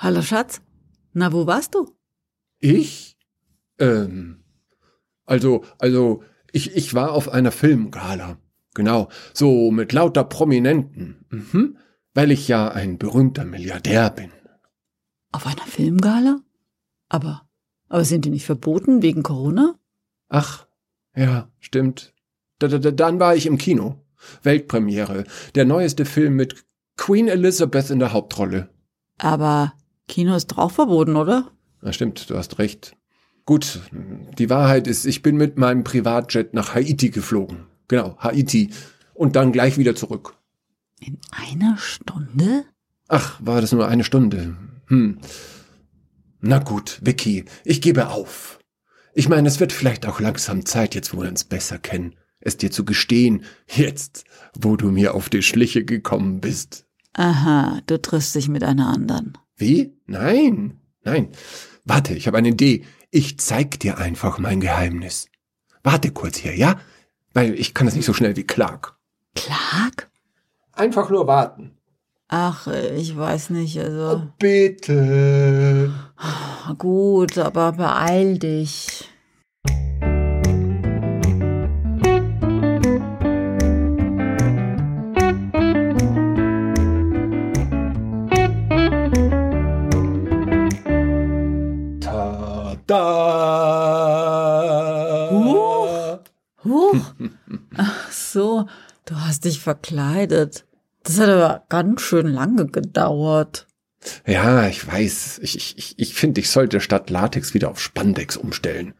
Hallo Schatz. Na, wo warst du? Ich? Ähm, also, also, ich, ich war auf einer Filmgala. Genau, so mit lauter Prominenten. Mhm, weil ich ja ein berühmter Milliardär bin. Auf einer Filmgala? Aber, aber sind die nicht verboten wegen Corona? Ach, ja, stimmt. Da, da, dann war ich im Kino. Weltpremiere. Der neueste Film mit Queen Elizabeth in der Hauptrolle. Aber Kino ist auch verboten, oder? Na stimmt, du hast recht. Gut, die Wahrheit ist, ich bin mit meinem Privatjet nach Haiti geflogen. Genau, Haiti. Und dann gleich wieder zurück. In einer Stunde? Ach, war das nur eine Stunde? Hm. Na gut, Vicky, ich gebe auf. Ich meine, es wird vielleicht auch langsam Zeit, jetzt wo wir uns besser kennen, es dir zu gestehen, jetzt, wo du mir auf die Schliche gekommen bist. Aha, du triffst dich mit einer anderen. Wie? Nein, nein. Warte, ich habe eine Idee. Ich zeig dir einfach mein Geheimnis. Warte kurz hier, ja? Weil ich kann das nicht so schnell wie Clark. Clark? Einfach nur warten. Ach, ich weiß nicht, also. Oh, bitte. Gut, aber beeil dich. Hast dich verkleidet. Das hat aber ganz schön lange gedauert. Ja, ich weiß. Ich, ich, ich finde, ich sollte statt Latex wieder auf Spandex umstellen.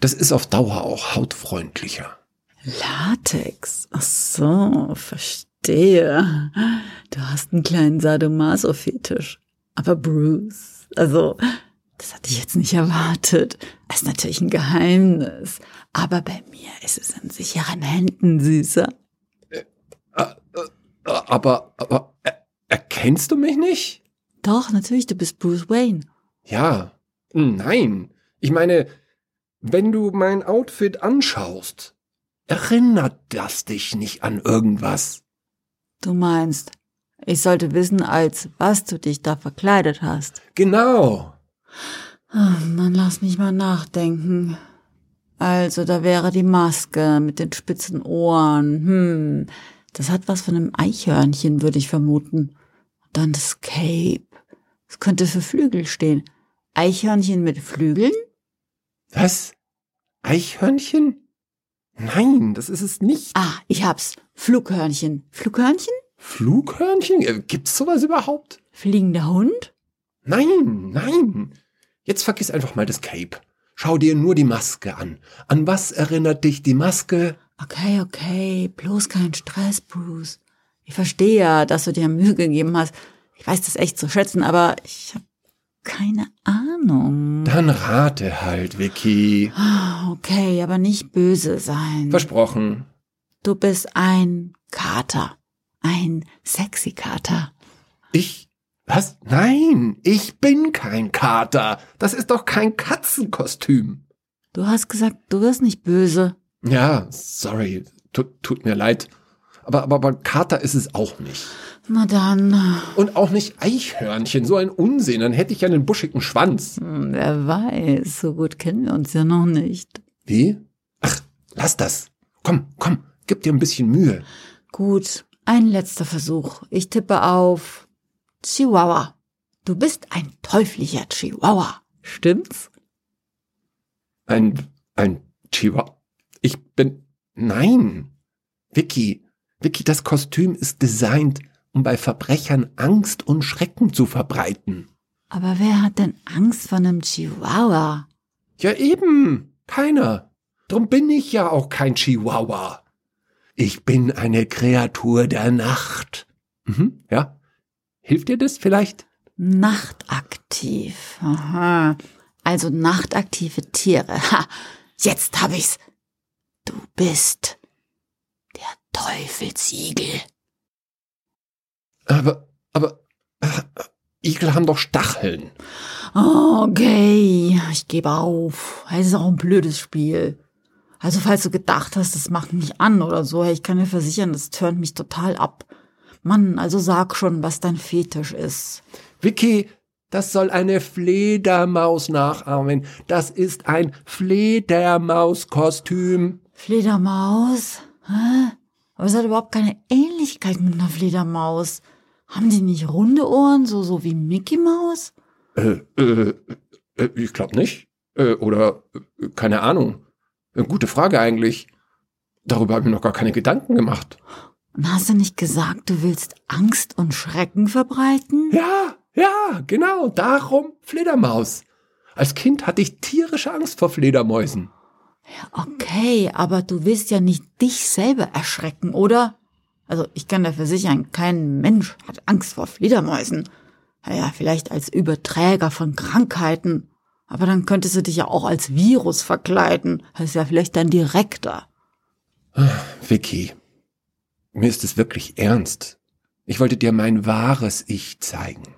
Das ist auf Dauer auch hautfreundlicher. Latex? Ach so, verstehe. Du hast einen kleinen Sadomaso-Fetisch. Aber Bruce, also, das hatte ich jetzt nicht erwartet. Das ist natürlich ein Geheimnis. Aber bei mir ist es in sicheren Händen, Süßer. Aber, aber, er, erkennst du mich nicht? Doch, natürlich, du bist Bruce Wayne. Ja, nein. Ich meine, wenn du mein Outfit anschaust, erinnert das dich nicht an irgendwas? Du meinst, ich sollte wissen, als was du dich da verkleidet hast. Genau. Dann lass mich mal nachdenken. Also, da wäre die Maske mit den spitzen Ohren. Hm, das hat was von einem Eichhörnchen, würde ich vermuten. Und dann das Cape. Es könnte für Flügel stehen. Eichhörnchen mit Flügeln? Was? Eichhörnchen? Nein, das ist es nicht. Ah, ich hab's. Flughörnchen. Flughörnchen? Flughörnchen? Äh, Gibt's sowas überhaupt? Fliegender Hund? Nein, nein. Jetzt vergiss einfach mal das Cape. Schau dir nur die Maske an. An was erinnert dich die Maske? Okay, okay, bloß kein Stress, Bruce. Ich verstehe ja, dass du dir Mühe gegeben hast. Ich weiß das echt zu schätzen, aber ich habe keine Ahnung. Dann rate halt, Vicky. Ah, Okay, aber nicht böse sein. Versprochen. Du bist ein Kater. Ein sexy Kater. Ich? Was? Nein, ich bin kein Kater. Das ist doch kein Katzenkostüm. Du hast gesagt, du wirst nicht böse. Ja, sorry. Tut, tut mir leid. Aber, aber, aber Kater ist es auch nicht. Na dann, Und auch nicht Eichhörnchen. So ein Unsinn. Dann hätte ich ja einen buschigen Schwanz. hm, wer weiß, so gut kennen wir uns ja noch nicht. Wie? Ach, lass das. Komm, komm, gib dir ein bisschen Mühe. Gut, ein letzter Versuch. Ich tippe auf Chihuahua. Du bist ein teuflischer Chihuahua. Stimmt's? Ein, ein Chihuahua. Ich bin, nein. Vicky, Vicky, das Kostüm ist designt, um bei Verbrechern Angst und Schrecken zu verbreiten. Aber wer hat denn Angst vor einem Chihuahua? Ja eben, keiner. Drum bin ich ja auch kein Chihuahua. Ich bin eine Kreatur der Nacht. Mhm, ja. Hilft dir das vielleicht? Nachtaktiv. Aha. Also nachtaktive Tiere. Ha, jetzt hab ich's. Du bist der Teufelsigel. Aber, aber, äh, Igel haben doch Stacheln. Okay, ich gebe auf. Es ist auch ein blödes Spiel. Also falls du gedacht hast, das macht mich an oder so, ich kann dir versichern, das turnt mich total ab. Mann, also sag schon, was dein Fetisch ist. Vicky, Das soll eine Fledermaus nachahmen. Das ist ein Fledermauskostüm. Fledermaus? Hä? Aber es hat überhaupt keine Ähnlichkeit mit einer Fledermaus. Haben die nicht runde Ohren, so, so wie Mickey Maus? Äh, äh, äh ich glaube nicht. Äh, oder äh, keine Ahnung. Äh, gute Frage eigentlich. Darüber habe ich mir noch gar keine Gedanken gemacht. Und hast du nicht gesagt, du willst Angst und Schrecken verbreiten? Ja, ja, genau, darum Fledermaus. Als Kind hatte ich tierische Angst vor Fledermäusen. Okay, aber du willst ja nicht dich selber erschrecken, oder? Also ich kann dafür versichern, kein Mensch hat Angst vor Fledermäusen. Naja, vielleicht als Überträger von Krankheiten. Aber dann könntest du dich ja auch als Virus verkleiden. Das ist ja vielleicht dann direkter. Vicky, mir ist es wirklich ernst. Ich wollte dir mein wahres Ich zeigen.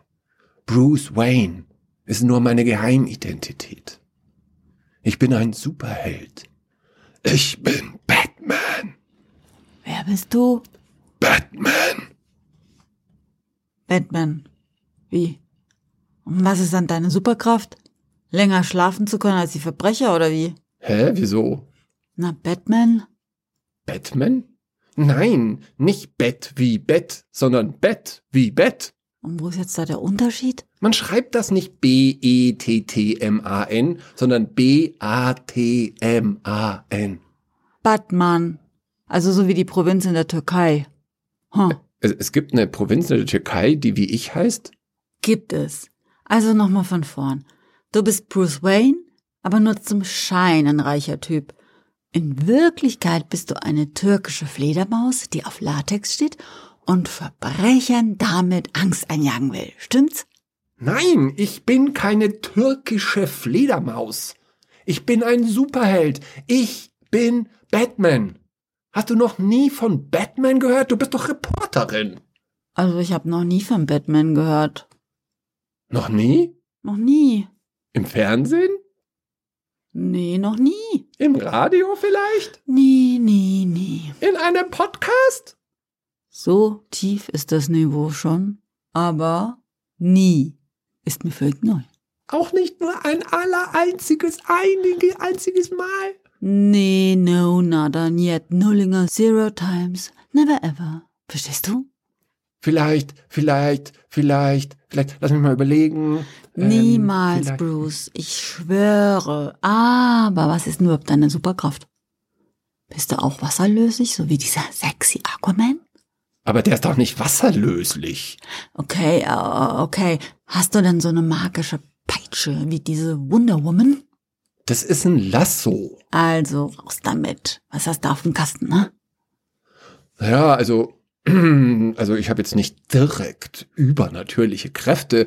Bruce Wayne ist nur meine Geheimidentität. Ich bin ein Superheld. Ich bin Batman. Wer bist du? Batman. Batman. Wie? Und was ist dann deine Superkraft? Länger schlafen zu können als die Verbrecher oder wie? Hä, wieso? Na, Batman? Batman? Nein, nicht Bett wie Bett, sondern Bett wie Bett. Und wo ist jetzt da der Unterschied? Man schreibt das nicht B-E-T-T-M-A-N, sondern B-A-T-M-A-N. Batman. Also so wie die Provinz in der Türkei. Huh. Es, es gibt eine Provinz in der Türkei, die wie ich heißt? Gibt es. Also nochmal von vorn. Du bist Bruce Wayne, aber nur zum Schein ein reicher Typ. In Wirklichkeit bist du eine türkische Fledermaus, die auf Latex steht und Verbrechern damit Angst einjagen will. Stimmt's? Nein, ich bin keine türkische Fledermaus. Ich bin ein Superheld. Ich bin Batman. Hast du noch nie von Batman gehört? Du bist doch Reporterin. Also ich habe noch nie von Batman gehört. Noch nie? Noch nie. Im Fernsehen? Nee, noch nie. Im Radio vielleicht? Nie, nie, nie. In einem Podcast? So tief ist das Niveau schon, aber nie ist mir völlig neu. Auch nicht nur ein aller einziges, einige, einziges Mal? Nee, no, nada, niet, nullinger, zero times, never ever. Verstehst du? Vielleicht, vielleicht, vielleicht, vielleicht, lass mich mal überlegen. Ähm, Niemals, ähm, Bruce, ich schwöre. Aber was ist nur überhaupt deine Superkraft? Bist du auch wasserlöslich, so wie dieser sexy Aquaman? Aber der ist doch nicht wasserlöslich. Okay, uh, okay. Hast du denn so eine magische Peitsche wie diese Wonder Woman? Das ist ein Lasso. Also, raus damit. Was hast du auf dem Kasten, ne? Ja, also, also ich habe jetzt nicht direkt übernatürliche Kräfte.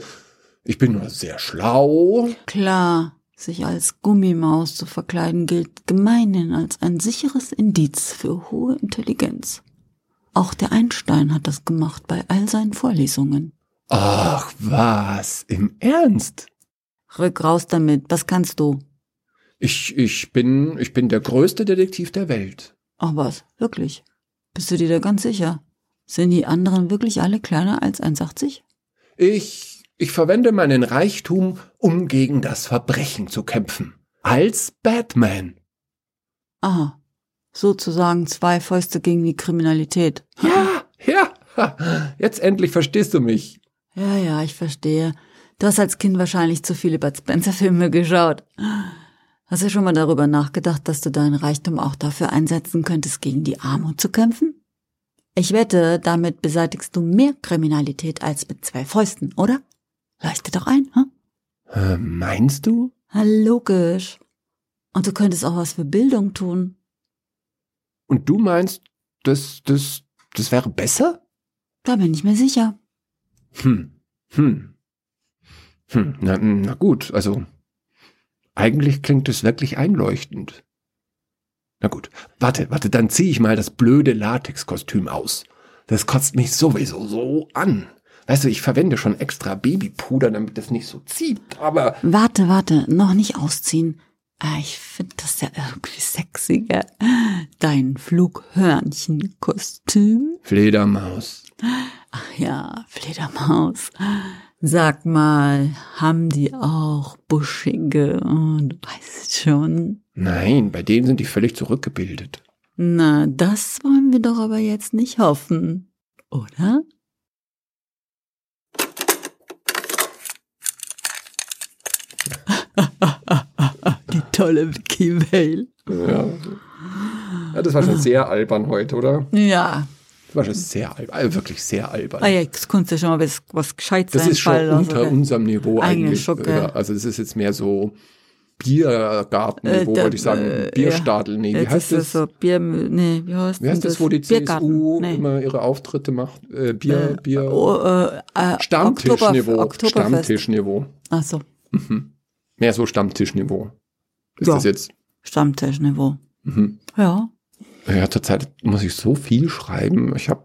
Ich bin nur sehr schlau. Klar, sich als Gummimaus zu verkleiden gilt gemeinhin als ein sicheres Indiz für hohe Intelligenz. Auch der Einstein hat das gemacht bei all seinen Vorlesungen. Ach was, im Ernst? Rück raus damit, was kannst du? Ich, ich bin, ich bin der größte Detektiv der Welt. Ach was, wirklich? Bist du dir da ganz sicher? Sind die anderen wirklich alle kleiner als 1,80? Ich, ich verwende meinen Reichtum, um gegen das Verbrechen zu kämpfen. Als Batman. Aha sozusagen zwei Fäuste gegen die Kriminalität. Ja, ja, jetzt endlich verstehst du mich. Ja, ja, ich verstehe. Du hast als Kind wahrscheinlich zu viele Bud Spencer-Filme geschaut. Hast du schon mal darüber nachgedacht, dass du deinen Reichtum auch dafür einsetzen könntest, gegen die Armut zu kämpfen? Ich wette, damit beseitigst du mehr Kriminalität als mit zwei Fäusten, oder? Leuchte doch ein, hm? Äh, meinst du? logisch. Und du könntest auch was für Bildung tun. Und du meinst, das, das, das wäre besser? Da bin ich mir sicher. Hm, hm. Hm, na, na gut, also eigentlich klingt es wirklich einleuchtend. Na gut, warte, warte, dann ziehe ich mal das blöde Latexkostüm aus. Das kotzt mich sowieso so an. Weißt du, ich verwende schon extra Babypuder, damit das nicht so zieht, aber. Warte, warte, noch nicht ausziehen. Ah, ich finde das ja irgendwie sexy, gell? Dein Flughörnchenkostüm. Fledermaus. Ach ja, Fledermaus. Sag mal, haben die auch buschige, oh, du weißt schon. Nein, bei denen sind die völlig zurückgebildet. Na, das wollen wir doch aber jetzt nicht hoffen, oder? tolle Vicky Vale. Ja. ja. Das war schon sehr albern heute, oder? Ja. Das war schon sehr albern, also wirklich sehr albern. Ah, jetzt kannst du schon mal was, was Gescheites Das ist schon unter also, unserem Niveau Eigentlich. Ja, also das ist jetzt mehr so Biergartenniveau, Äh, da- wollte ich sagen. äh, Bierstadel, nee, wie heißt das? so Bier, nee, wie heißt, Wie heißt denn das, wo die Biergarten. CSU Nee. immer ihre Auftritte macht? Äh, Bier, Äh, Bier. Oh, äh, äh, Stammtischniveau. Stammtischniveau. Ach so, Mhm. Mehr so Stammtischniveau. Ist Ja. das jetzt? Stammtischniveau. Mhm. Ja. Ja, zurzeit muss ich so viel schreiben. Ich habe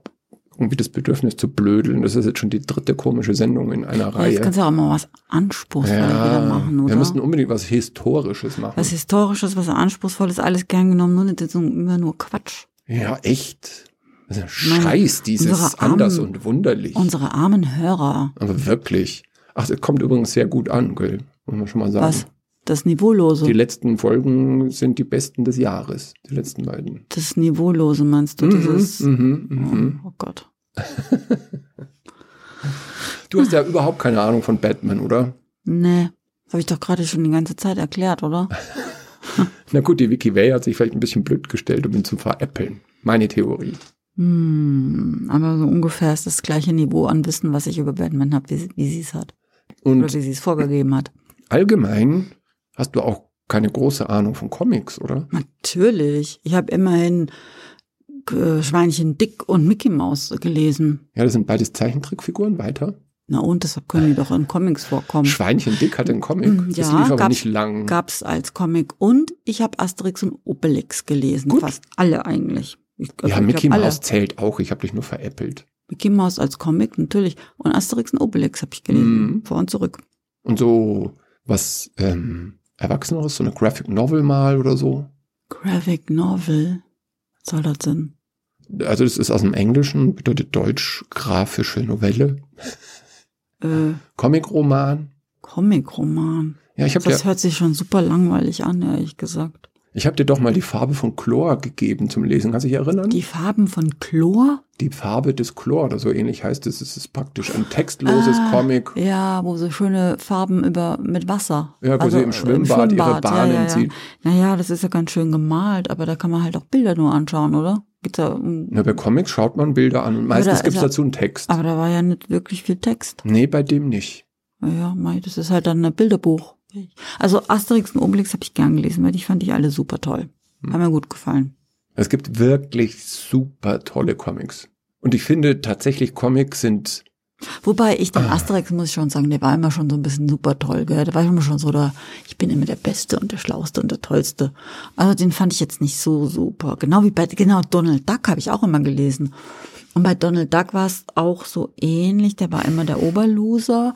irgendwie das Bedürfnis zu blödeln. Das ist jetzt schon die dritte komische Sendung in einer ja jetzt Reihe. kannst du auch mal was Anspruchsvolles wieder machen, oder? wir müssen unbedingt was Historisches machen. was Historisches, was Anspruchsvolles, alles gern genommen, nur nicht immer nur Quatsch. ja, echt. Das ist ein Meine- Scheiß, dieses armen- anders und wunderlich. Unsere armen Hörer. Aber wirklich. Ach, das kommt übrigens sehr gut an, gell? Muss man schon mal sagen. Was? Das Niveaulose. Die letzten Folgen sind die besten des Jahres. Die letzten beiden. das Niveaulose meinst du? Dieses. mhm, mhm. Oh Gott. Du hast ja überhaupt keine Ahnung von Batman, oder? Nee. Habe ich doch gerade schon die ganze Zeit erklärt, oder? Na gut, die Vicky Way hat sich vielleicht ein bisschen blöd gestellt, um ihn zu veräppeln. Meine Theorie. Hm, aber so ungefähr ist das gleiche Niveau an Wissen, was ich über Batman habe, wie, wie sie es hat. Oder Und wie sie es vorgegeben hat. allgemein hast du auch keine große Ahnung von Comics, oder? Natürlich. Ich habe immerhin äh, Schweinchen Dick und Mickey Maus gelesen. Ja, das sind beides Zeichentrickfiguren weiter. Na und, deshalb können die doch in Comics vorkommen. Schweinchen Dick hat einen Comic. das Hm. Ja, lief aber gab's- nicht lang. Gab's als Comic. Und ich habe Asterix und Obelix gelesen. Gut. Fast alle eigentlich. Ich, also ja, ich Mickey. Mouse zählt auch. Ich habe dich nur veräppelt. Mickey Maus als Comic, natürlich. Und Asterix und Obelix habe ich gelesen. Mhm. Vor und zurück. Und so was ähm, Erwachseneres, so eine Graphic Novel mal oder so. Graphic Novel. Was soll das denn? Also das ist aus dem Englischen, bedeutet Deutsch grafische Novelle. Äh, Comic-Roman. Comic-Roman. Ja, ich habe Das dir, hört sich schon super langweilig an, ehrlich gesagt. Ich hab dir doch mal die Farbe von Chlor gegeben zum Lesen. Kannst du dich erinnern? Die Farben von Chlor? Die Farbe des Chlor oder so ähnlich heißt es. Es ist praktisch ein textloses Ah, Comic. Ja, wo so schöne Farben über mit Wasser. Also, Ja, wo sie im Schwimmbad ihre Bahnen ja, ja, zieht. Ja. Naja, das ist ja ganz schön gemalt, aber da kann man halt auch Bilder nur anschauen, oder? Gibt's da, Na, bei Comics schaut man Bilder an und meistens da gibt's dazu einen Text. aber da war ja nicht wirklich viel Text. Nee, bei dem nicht. Ja, mei, das ist halt dann ein Bilderbuch. Also Asterix und Obelix habe ich gern gelesen, weil die fand ich alle super toll. Hm. Haben mir gut gefallen. Es gibt wirklich super tolle Comics. Und ich finde tatsächlich Comics sind, Wobei ich Ah. den Asterix, muss ich schon sagen, der war immer schon so ein bisschen super toll, gell? Der war immer schon so der, ich bin immer der Beste und der Schlauste und der Tollste. Also den fand ich jetzt nicht so super. Genau wie bei, genau, Donald Duck habe ich auch immer gelesen. Und bei Donald Duck war es auch so ähnlich, der war immer der Oberloser.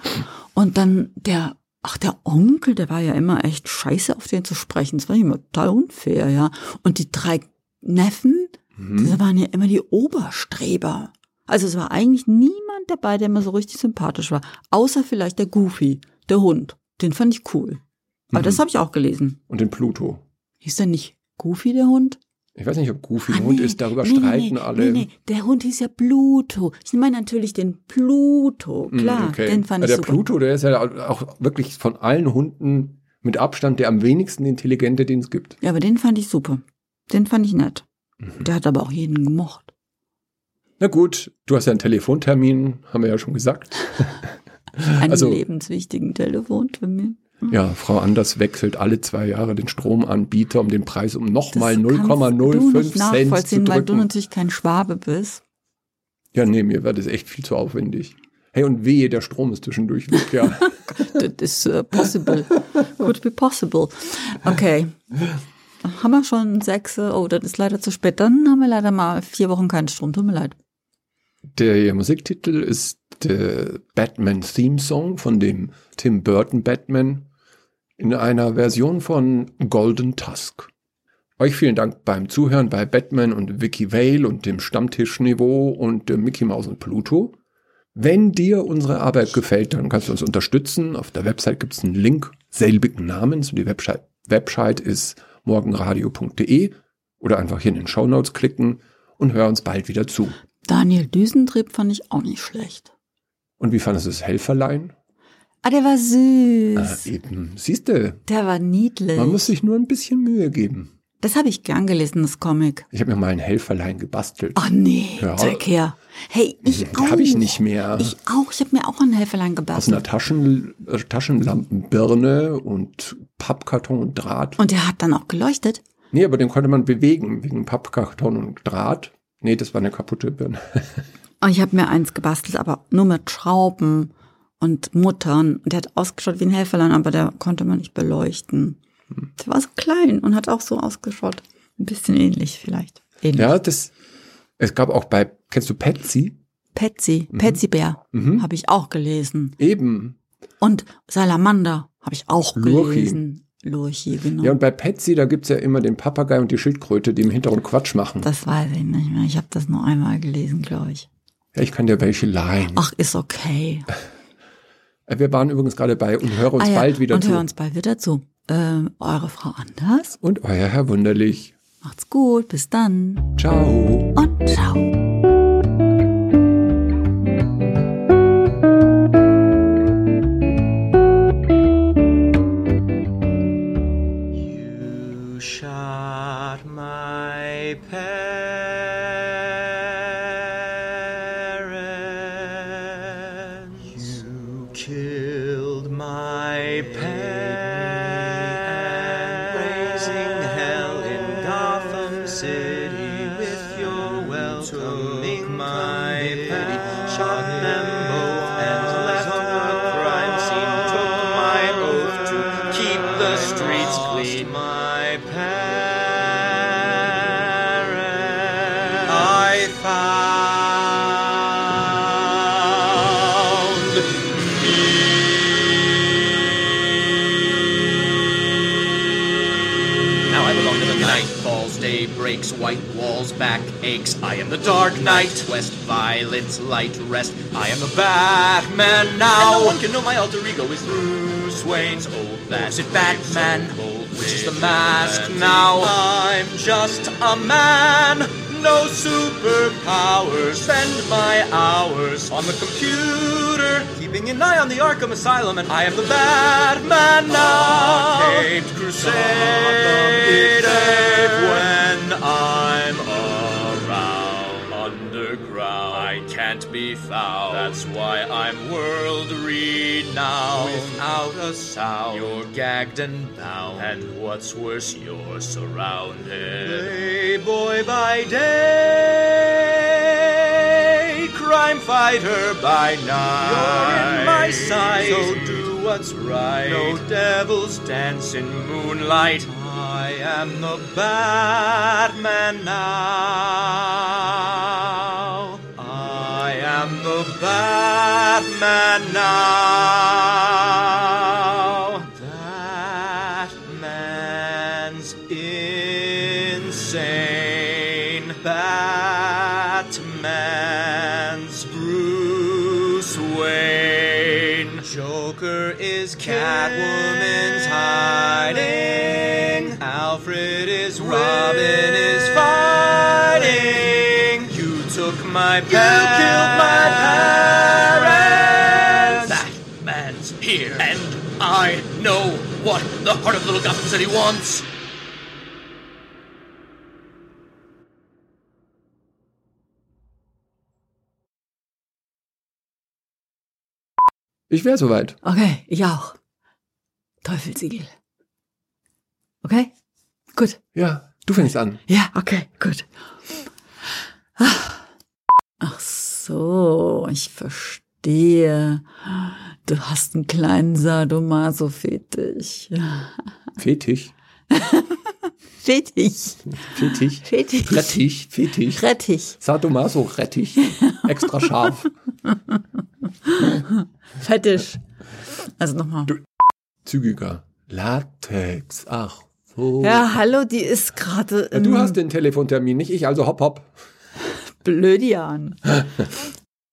Und dann der, ach, der Onkel, der war ja immer echt scheiße, auf den zu sprechen. Das war immer total unfair, ja. Und die drei Neffen, hm, das waren ja immer die Oberstreber. Also es war eigentlich niemand dabei, der mir so richtig sympathisch war. Außer vielleicht der Goofy, der Hund. Den fand ich cool. Aber Mhm. das habe ich auch gelesen. und den Pluto. Hieß der nicht Goofy, der Hund? Ich weiß nicht, ob Goofy ein Ah, Hund nee. ist, darüber nee, streiten nee, alle. Nee, nee, der Hund hieß ja Pluto. Ich meine natürlich den Pluto. Hm, Klar, okay. den fand Aber ich der super. Pluto, der ist ja auch wirklich von allen Hunden mit Abstand der am wenigsten intelligente, den es gibt. Ja, aber den fand ich super. Den fand ich nett. Mhm. Der hat aber auch jeden gemocht. Na gut, du hast ja einen Telefontermin, haben wir ja schon gesagt. Einen Also- lebenswichtigen Telefontermin. Ja, Frau Anders wechselt alle zwei Jahre den Stromanbieter, um den Preis um nochmal Das kannst du 0,05 nicht Cent zu nachvollziehen, weil du drücken. natürlich kein Schwabe bist. Ja, nee, mir wird das echt viel zu aufwendig. Hey, und wehe, der Strom ist zwischendurch weg, ja. Das ist äh, possible. Could be possible. Okay. Haben wir schon sechs? Oh, das ist leider zu spät. Dann haben wir leider mal vier Wochen keinen Strom. Tut mir leid. Der Musiktitel ist der Batman Theme Song von dem Tim Burton Batman in einer Version von Golden Tusk. Euch vielen Dank beim Zuhören bei Batman und Vicky Vale und dem Stammtischniveau und dem Mickey Mouse und Pluto. Wenn dir unsere Arbeit gefällt, dann kannst du uns unterstützen. Auf der Website gibt es einen Link selbigen Namens und die Website, Website ist morgenradio.de oder einfach hier in den Show Notes klicken und hör uns bald wieder zu. Daniel Düsentrieb fand ich auch nicht schlecht. Und wie fandest du das Helferlein? Ah, der war süß. Ah, eben, siehste, Der war niedlich. man muss sich nur ein bisschen Mühe geben. das habe ich gern gelesen, das Comic. Ich habe mir mal ein Helferlein gebastelt. Ach nee, Ja. zeig her. Hey, ich auch. Habe ich nicht mehr. Ich auch. Ich habe mir auch ein Helferlein Aus gebastelt. einer Taschen, äh, Taschenlampenbirne und Pappkarton und Draht. Und der hat dann auch geleuchtet. Nee, aber den konnte man bewegen, wegen Pappkarton und Draht. Nee, das war eine kaputte Birne. Und ich habe mir eins gebastelt, aber nur mit Schrauben und Muttern. Und der hat ausgeschaut wie ein Helferlein, aber der konnte man nicht beleuchten. Der war so klein und hat auch so ausgeschaut. Ein bisschen ähnlich vielleicht. Ähnlich. Ja, das, es gab auch bei, kennst du Patsy? Patsy, Patsy Bär Mhm. habe ich auch gelesen. Eben. Und Salamander habe ich auch Lurchi. gelesen. Lurchi, genau. Ja, und bei Patsy, da gibt's ja immer den Papagei und die Schildkröte, die im Hintergrund Quatsch machen. das weiß ich nicht mehr. Ich habe das nur einmal gelesen, glaube ich. Ja, ich kann dir welche leihen. Ach, ist okay. Äh, Wir waren übrigens gerade bei und hören uns ah, ja. bald wieder und zu. hören uns bald wieder zu. Ähm, eure Frau Anders. Und euer Herr Wunderlich. Macht's gut. Bis dann. Ciao. Und ciao. Breaks, white walls, back aches. I am the dark knight. West violence, light rest. I am the Batman now. And no one can know my alter ego is Bruce Wayne's old it Batman. Which is the mask now? I'm just a man. No superpowers. Spend my hours on the computer, keeping an eye on the Arkham Asylum, and I am the Batman now. Arcade Crusader found. That's why I'm world renowned. Without a sound, you're gagged and bound. And what's worse, you're surrounded. Playboy by day, crime fighter by night. You're in my sight, so do what's right. No devils dance in moonlight. I am the Batman now. Batman now. Batman's insane. Batman's Bruce Wayne. Joker is Catwoman's hiding. Alfred is Robin is fighting. You took my parents. You killed my what the heart of Little Gotham City wants. Ich wäre soweit. Okay, ich auch. Teufelsiegel. Okay? Gut. Ja, du fängst an. Ja, okay, gut. Ach so, ich verstehe. Du hast einen kleinen Sadomaso-Fetisch. Fetisch. Fetisch. Fetisch. Fetisch. Rettich. Fetisch. Rettich. Sadomaso Rettich. Extra scharf. Fetisch. Also nochmal. Zügiger. Latex. Ach so. Ja, hallo, die ist gerade Ja, du hast den Telefontermin, nicht ich, also hopp hopp. Blödian.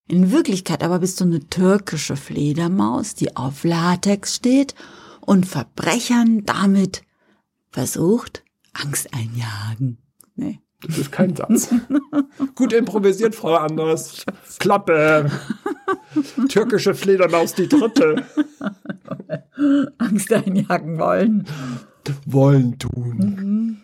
In Wirklichkeit aber bist du eine türkische Fledermaus, die auf Latex steht und Verbrechern damit versucht, Angst einjagen. Nee. Das ist kein Satz. Gut improvisiert, Frau Anders. Klappe. Türkische Fledermaus, die dritte. Angst einjagen wollen. Wollen tun.